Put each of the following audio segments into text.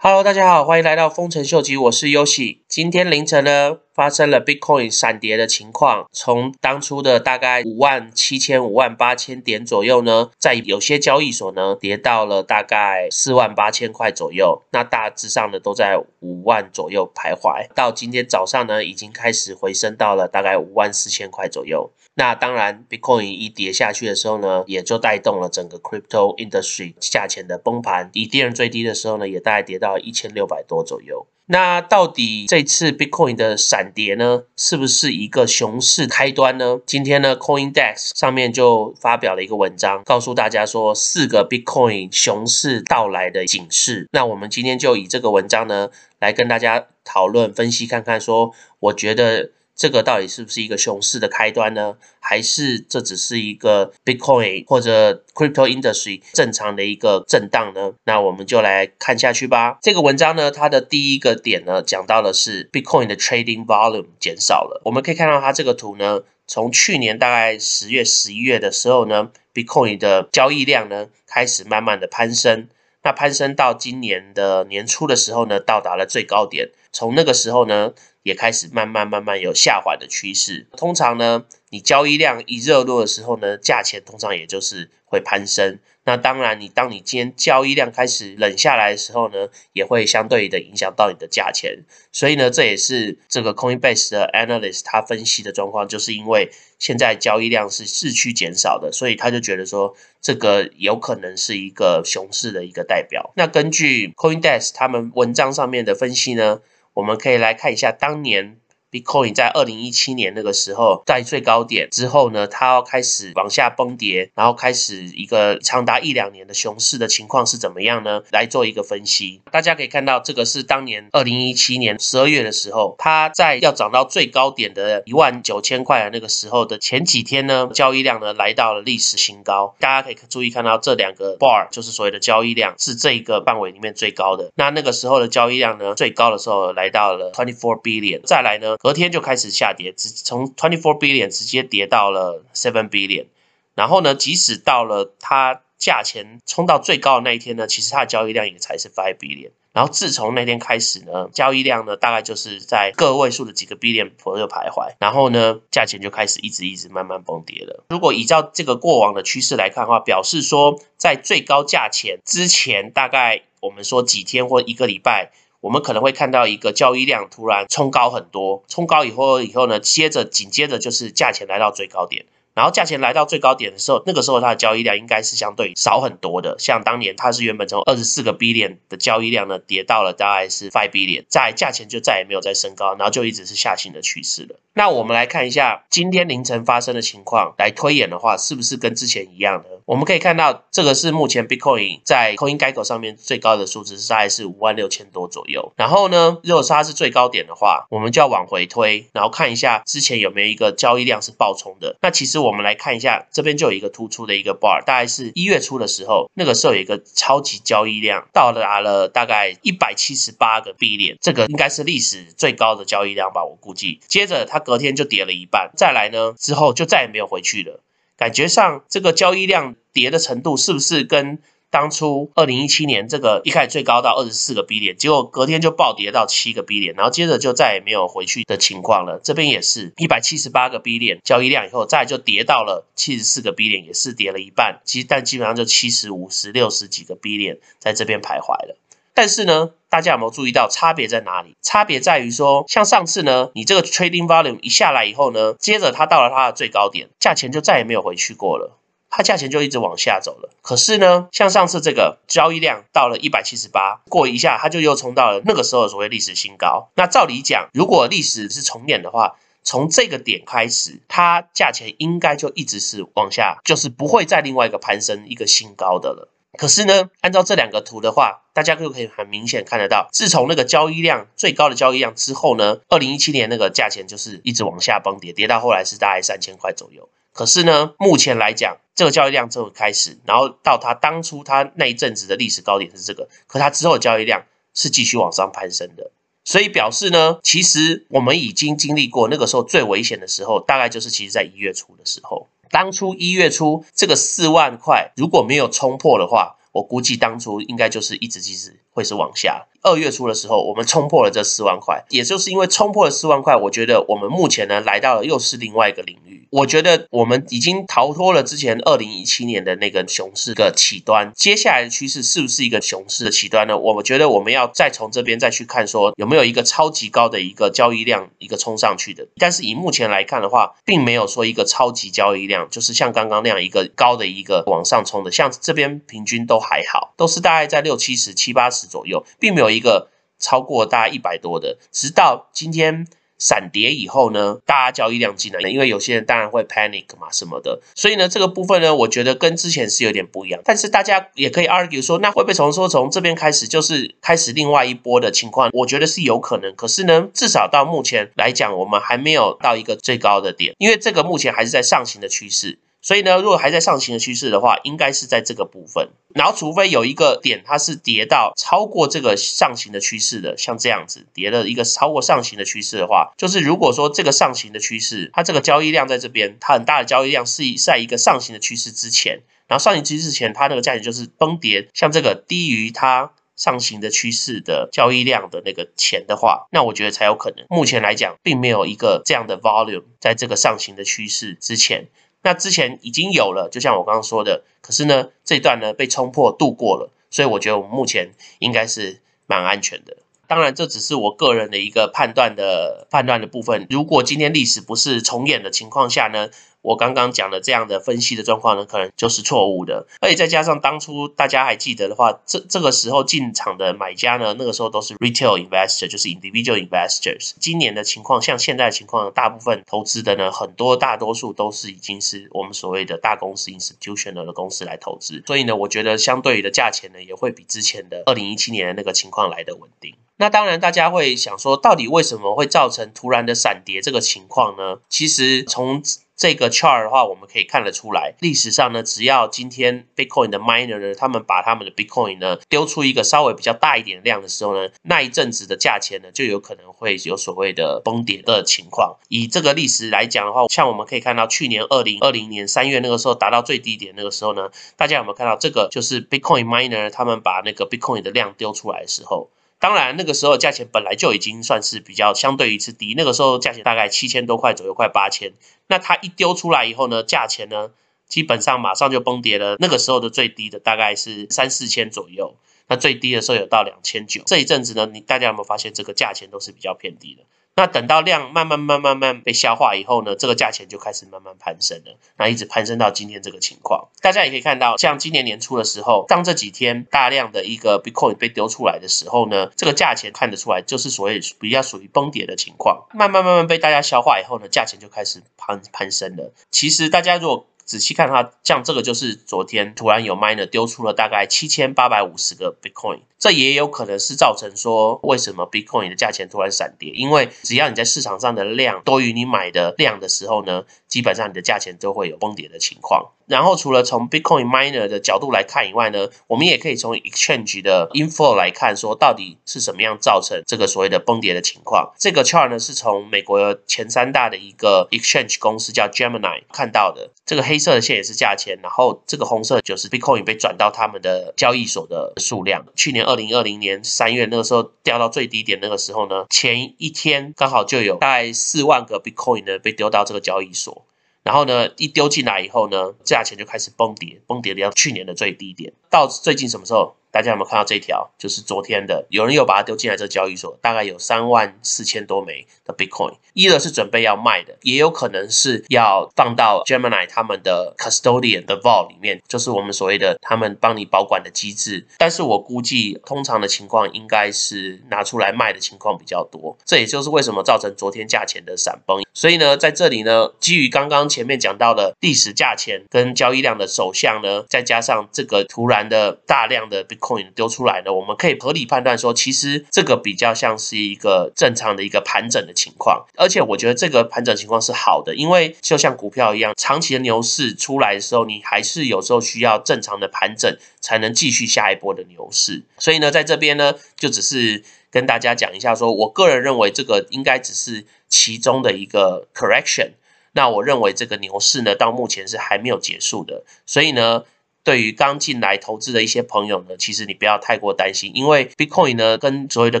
Hello，大家好，欢迎来到丰臣秀吉，我是优喜。今天凌晨呢，发生了 Bitcoin 闪跌的情况，从当初的大概五万七千、五万八千点左右呢，在有些交易所呢，跌到了大概四万八千块左右。那大致上呢，都在五万左右徘徊。到今天早上呢，已经开始回升到了大概五万四千块左右。那当然，Bitcoin 一跌下去的时候呢，也就带动了整个 Crypto Industry 价钱的崩盘。以跌人最低的时候呢，也大概跌到一千六百多左右。那到底这次 Bitcoin 的闪跌呢，是不是一个熊市开端呢？今天呢，Coindex 上面就发表了一个文章，告诉大家说四个 Bitcoin 熊市到来的警示。那我们今天就以这个文章呢，来跟大家讨论分析看看，说我觉得。这个到底是不是一个熊市的开端呢？还是这只是一个 Bitcoin 或者 Crypto Industry 正常的一个震荡呢？那我们就来看下去吧。这个文章呢，它的第一个点呢，讲到的是 Bitcoin 的 Trading Volume 减少了。我们可以看到它这个图呢，从去年大概十月、十一月的时候呢，Bitcoin 的交易量呢开始慢慢的攀升。那攀升到今年的年初的时候呢，到达了最高点。从那个时候呢，也开始慢慢慢慢有下滑的趋势。通常呢，你交易量一热络的时候呢，价钱通常也就是会攀升。那当然，你当你今天交易量开始冷下来的时候呢，也会相对的影响到你的价钱。所以呢，这也是这个 Coinbase 的 analyst 他分析的状况，就是因为现在交易量是市区减少的，所以他就觉得说这个有可能是一个熊市的一个代表。那根据 Coindesk 他们文章上面的分析呢？我们可以来看一下当年。Bitcoin 在二零一七年那个时候在最高点之后呢，它要开始往下崩跌，然后开始一个长达一两年的熊市的情况是怎么样呢？来做一个分析。大家可以看到，这个是当年二零一七年十二月的时候，它在要涨到最高点的一万九千块的那个时候的前几天呢，交易量呢来到了历史新高。大家可以注意看到这两个 bar，就是所谓的交易量是这一个范围里面最高的。那那个时候的交易量呢，最高的时候来到了 twenty four billion。再来呢？隔天就开始下跌，直从 twenty four billion 直接跌到了 seven billion，然后呢，即使到了它价钱冲到最高的那一天呢，其实它的交易量也才是 five billion，然后自从那天开始呢，交易量呢大概就是在个位数的几个 billion 左右徘徊，然后呢，价钱就开始一直一直慢慢崩跌了。如果依照这个过往的趋势来看的话，表示说在最高价钱之前，大概我们说几天或一个礼拜。我们可能会看到一个交易量突然冲高很多，冲高以后以后呢，接着紧接着就是价钱来到最高点。然后价钱来到最高点的时候，那个时候它的交易量应该是相对少很多的。像当年它是原本从二十四个 billion 的交易量呢，跌到了大概是 five billion，在价钱就再也没有再升高，然后就一直是下行的趋势了。那我们来看一下今天凌晨发生的情况，来推演的话，是不是跟之前一样呢？我们可以看到，这个是目前 Bitcoin 在 Coin Gecko 上面最高的数字，是大概是五万六千多左右。然后呢，如果它是最高点的话，我们就要往回推，然后看一下之前有没有一个交易量是爆冲的。那其实我我们来看一下。这边就有一个突出的一个 bar，大概是一月初的时候，那个时候有一个超级交易量，到达了大概一百七十八个 B 点，这个应该是历史最高的交易量吧，我估计。接着它隔天就跌了一半，再来呢之后就再也没有回去了，感觉上这个交易量跌的程度是不是跟？当初二零一七年这个一开始最高到二十四个 B 点，结果隔天就暴跌到七个 B 点，然后接着就再也没有回去的情况了。这边也是一百七十八个 B 点交易量以后，再就跌到了七十四个 B 点，也是跌了一半。其实但基本上就七十五十六十几个 B 点在这边徘徊了。但是呢，大家有没有注意到差别在哪里？差别在于说，像上次呢，你这个 trading volume 一下来以后呢，接着它到了它的最高点，价钱就再也没有回去过了。它价钱就一直往下走了，可是呢，像上次这个交易量到了一百七十八，过一下它就又冲到了那个时候所谓历史新高。那照理讲，如果历史是重演的话，从这个点开始，它价钱应该就一直是往下，就是不会再另外一个攀升一个新高的了。可是呢，按照这两个图的话，大家就可以很明显看得到，自从那个交易量最高的交易量之后呢，二零一七年那个价钱就是一直往下崩跌，跌到后来是大概三千块左右。可是呢，目前来讲，这个交易量就开始，然后到它当初它那一阵子的历史高点是这个，可它之后交易量是继续往上攀升的，所以表示呢，其实我们已经经历过那个时候最危险的时候，大概就是其实在一月初的时候，当初一月初这个四万块如果没有冲破的话，我估计当初应该就是一直其实会是往下，二月初的时候，我们冲破了这四万块，也就是因为冲破了四万块，我觉得我们目前呢来到了又是另外一个领域。我觉得我们已经逃脱了之前二零一七年的那个熊市的起端，接下来的趋势是不是一个熊市的起端呢？我们觉得我们要再从这边再去看，说有没有一个超级高的一个交易量一个冲上去的。但是以目前来看的话，并没有说一个超级交易量，就是像刚刚那样一个高的一个往上冲的，像这边平均都还好，都是大概在六七十、七八十左右，并没有一个超过大概一百多的。直到今天。闪跌以后呢，大家交易量进来，因为有些人当然会 panic 嘛什么的，所以呢这个部分呢，我觉得跟之前是有点不一样。但是大家也可以 argue 说，那会不会从说从这边开始就是开始另外一波的情况？我觉得是有可能。可是呢，至少到目前来讲，我们还没有到一个最高的点，因为这个目前还是在上行的趋势。所以呢，如果还在上行的趋势的话，应该是在这个部分。然后，除非有一个点它是跌到超过这个上行的趋势的，像这样子跌了一个超过上行的趋势的话，就是如果说这个上行的趋势，它这个交易量在这边，它很大的交易量是在一个上行的趋势之前，然后上行趋势之前，它那个价钱就是崩跌，像这个低于它上行的趋势的交易量的那个钱的话，那我觉得才有可能。目前来讲，并没有一个这样的 volume 在这个上行的趋势之前。那之前已经有了，就像我刚刚说的，可是呢，这段呢被冲破度过了，所以我觉得我们目前应该是蛮安全的。当然，这只是我个人的一个判断的判断的部分。如果今天历史不是重演的情况下呢？我刚刚讲的这样的分析的状况呢，可能就是错误的，而且再加上当初大家还记得的话，这这个时候进场的买家呢，那个时候都是 retail investor，就是 individual investors。今年的情况，像现在的情况，大部分投资的呢，很多大多数都是已经是我们所谓的大公司 institutional 的公司来投资，所以呢，我觉得相对于的价钱呢，也会比之前的二零一七年的那个情况来的稳定。那当然，大家会想说，到底为什么会造成突然的闪跌这个情况呢？其实从这个 chart 的话，我们可以看得出来，历史上呢，只要今天 Bitcoin 的 miner 呢，他们把他们的 Bitcoin 呢丢出一个稍微比较大一点量的时候呢，那一阵子的价钱呢，就有可能会有所谓的崩跌的情况。以这个历史来讲的话，像我们可以看到，去年二零二零年三月那个时候达到最低点那个时候呢，大家有没有看到这个就是 Bitcoin miner 他们把那个 Bitcoin 的量丢出来的时候？当然，那个时候价钱本来就已经算是比较相对一次低，那个时候价钱大概七千多块左右，快八千。那它一丢出来以后呢，价钱呢基本上马上就崩跌了。那个时候的最低的大概是三四千左右，那最低的时候有到两千九。这一阵子呢，你大家有没有发现这个价钱都是比较偏低的？那等到量慢慢、慢、慢慢被消化以后呢，这个价钱就开始慢慢攀升了，那一直攀升到今天这个情况。大家也可以看到，像今年年初的时候，当这几天大量的一个 Bitcoin 被丢出来的时候呢，这个价钱看得出来就是所谓比较属于崩跌的情况。慢慢、慢慢被大家消化以后呢，价钱就开始攀攀升了。其实大家如果仔细看它，像这个就是昨天突然有 miner 丢出了大概七千八百五十个 Bitcoin，这也有可能是造成说为什么 Bitcoin 的价钱突然闪跌，因为只要你在市场上的量多于你买的量的时候呢，基本上你的价钱都会有崩跌的情况。然后除了从 Bitcoin miner 的角度来看以外呢，我们也可以从 exchange 的 info 来看，说到底是什么样造成这个所谓的崩跌的情况。这个 chart 呢是从美国前三大的一个 exchange 公司叫 Gemini 看到的，这个黑。色的线也是价钱，然后这个红色就是 Bitcoin 被转到他们的交易所的数量。去年二零二零年三月那个时候掉到最低点，那个时候呢，前一天刚好就有大概四万个 Bitcoin 呢被丢到这个交易所，然后呢一丢进来以后呢，价钱就开始崩跌，崩跌到去年的最低点。到最近什么时候？大家有没有看到这条？就是昨天的，有人又把它丢进来这交易所，大概有三万四千多枚的 Bitcoin。一的是准备要卖的，也有可能是要放到 Gemini 他们的 custodian 的 vault 里面，就是我们所谓的他们帮你保管的机制。但是我估计通常的情况应该是拿出来卖的情况比较多。这也就是为什么造成昨天价钱的闪崩。所以呢，在这里呢，基于刚刚前面讲到的历史价钱跟交易量的走向呢，再加上这个突然的大量的 Bitcoin 丢出来呢，我们可以合理判断说，其实这个比较像是一个正常的一个盘整的情况，而且我觉得这个盘整情况是好的，因为就像股票一样，长期的牛市出来的时候，你还是有时候需要正常的盘整，才能继续下一波的牛市。所以呢，在这边呢，就只是跟大家讲一下，说我个人认为这个应该只是其中的一个 correction。那我认为这个牛市呢，到目前是还没有结束的，所以呢。对于刚进来投资的一些朋友呢，其实你不要太过担心，因为 Bitcoin 呢跟所谓的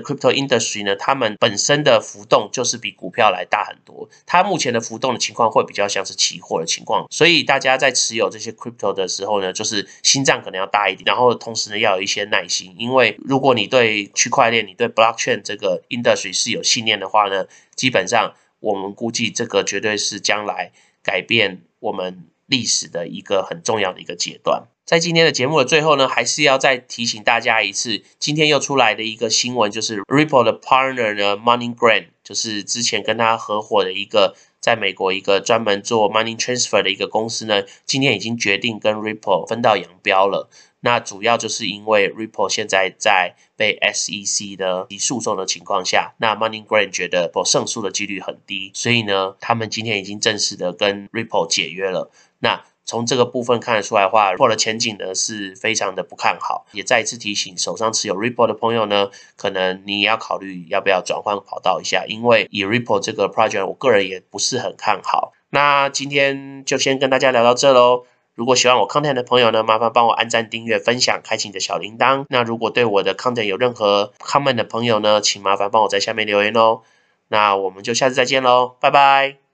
Crypto Industry 呢，他们本身的浮动就是比股票来大很多。它目前的浮动的情况会比较像是期货的情况，所以大家在持有这些 Crypto 的时候呢，就是心脏可能要大一点，然后同时呢要有一些耐心，因为如果你对区块链、你对 Blockchain 这个 Industry 是有信念的话呢，基本上我们估计这个绝对是将来改变我们历史的一个很重要的一个阶段。在今天的节目的最后呢，还是要再提醒大家一次，今天又出来的一个新闻，就是 Ripple 的 partner 呢 m o n e y g r a n d 就是之前跟他合伙的一个在美国一个专门做 money transfer 的一个公司呢，今天已经决定跟 Ripple 分道扬镳了。那主要就是因为 Ripple 现在在被 SEC 的提诉讼的情况下，那 MoneyGram 觉得不胜诉的几率很低，所以呢，他们今天已经正式的跟 Ripple 解约了。那从这个部分看得出来的话它的前景呢是非常的不看好。也再一次提醒手上持有 Ripple 的朋友呢，可能你也要考虑要不要转换跑道一下，因为以 Ripple 这个 project，我个人也不是很看好。那今天就先跟大家聊到这喽。如果喜欢我 content 的朋友呢，麻烦帮我按赞、订阅、分享、开启你的小铃铛。那如果对我的 content 有任何 comment 的朋友呢，请麻烦帮我在下面留言哦。那我们就下次再见喽，拜拜。